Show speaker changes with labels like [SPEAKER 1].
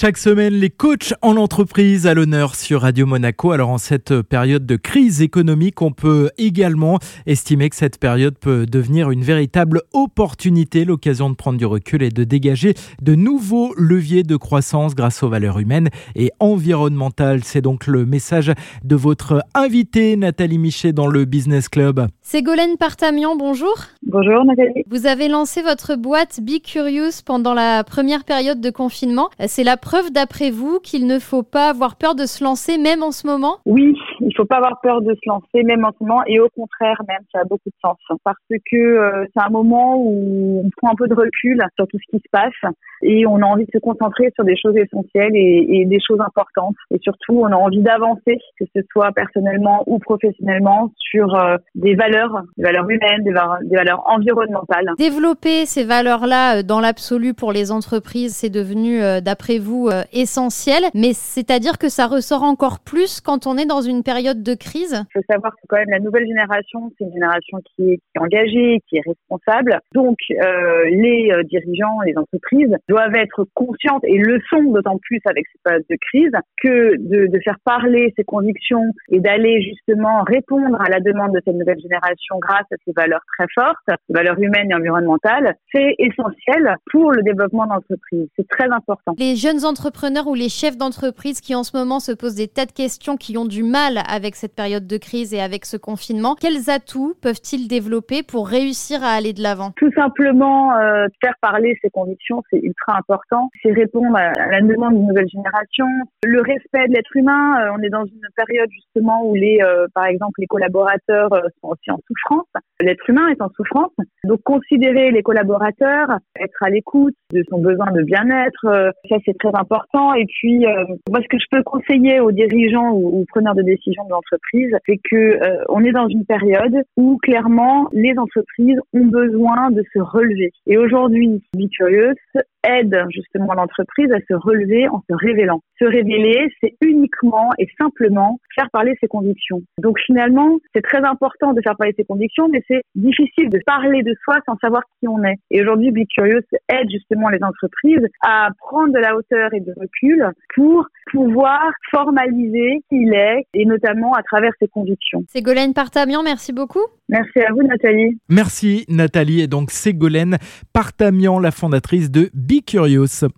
[SPEAKER 1] Chaque semaine, les coachs en entreprise à l'honneur sur Radio Monaco. Alors en cette période de crise économique, on peut également estimer que cette période peut devenir une véritable opportunité, l'occasion de prendre du recul et de dégager de nouveaux leviers de croissance grâce aux valeurs humaines et environnementales. C'est donc le message de votre invité Nathalie Michet dans le Business Club.
[SPEAKER 2] Ségolène Partamian, bonjour.
[SPEAKER 3] Bonjour Nathalie.
[SPEAKER 2] Vous avez lancé votre boîte Be Curious pendant la première période de confinement. C'est la preuve d'après vous qu'il ne faut pas avoir peur de se lancer même en ce moment?
[SPEAKER 3] Oui, il faut pas avoir peur de se lancer même en ce moment et au contraire même, ça a beaucoup de sens. Parce que euh, c'est un moment où on prend un peu de recul sur tout ce qui se passe et on a envie de se concentrer sur des choses essentielles et, des choses importantes. Et surtout on a envie d'avancer, que ce soit personnellement ou professionnellement, sur euh, des valeurs, des valeurs humaines, des, valeurs environnementales.
[SPEAKER 2] Développer ces valeurs-là euh, dans l'absolu pour les entreprises, c'est devenu d'après vous essentiel, mais c'est-à-dire que ça ressort encore plus quand on est dans une période de crise?
[SPEAKER 3] Il faut savoir que quand même la nouvelle génération, c'est une génération qui est, engagée, qui est responsable. Donc euh, les euh, dirigeants, les entreprises doivent être conscientes et le sont d'autant plus avec cette période de crise que de, de faire parler ses convictions et d'aller justement répondre à la demande de cette nouvelle génération grâce à ces valeurs très fortes, valeurs humaines et environnementales, c'est essentiel pour le développement d'entreprise. C'est très important.
[SPEAKER 2] Les jeunes entrepreneurs ou les chefs d'entreprise qui en ce moment se posent des tas de questions, qui ont du mal avec cette période de crise et avec ce confinement, quels atouts peuvent-ils développer pour réussir à aller de l'avant?
[SPEAKER 3] Tout simplement, euh, faire parler ses convictions, c'est ultra important. C'est répondre à la demande d'une nouvelle génération. Le respect de l'être humain, euh, on est dans une période justement où les, euh, par exemple, les collaborateurs sont aussi en souffrance. L'être humain est en souffrance. Donc considérer les collaborateurs, être à l'écoute de son besoin de bien-être, ça c'est très important. Et puis, moi, ce que je peux conseiller aux dirigeants ou, aux preneurs de décision de l'entreprise, c'est que euh, on est dans une période où clairement les entreprises ont besoin de se relever. Et aujourd'hui, Be Curious aide justement l'entreprise à se relever en se révélant. Se révéler, c'est uniquement et simplement faire parler ses convictions. Donc finalement, c'est très important de faire parler ses convictions, mais c'est difficile de parler de soi sans savoir qui on est. Et aujourd'hui, Be Curious aide justement les entreprises à prendre de la hauteur et de recul pour pouvoir formaliser qui il est et notamment à travers ses convictions.
[SPEAKER 2] Ségolène Partamian, merci beaucoup.
[SPEAKER 3] Merci à vous Nathalie.
[SPEAKER 1] Merci Nathalie et donc Ségolène Partamian, la fondatrice de Be Curious.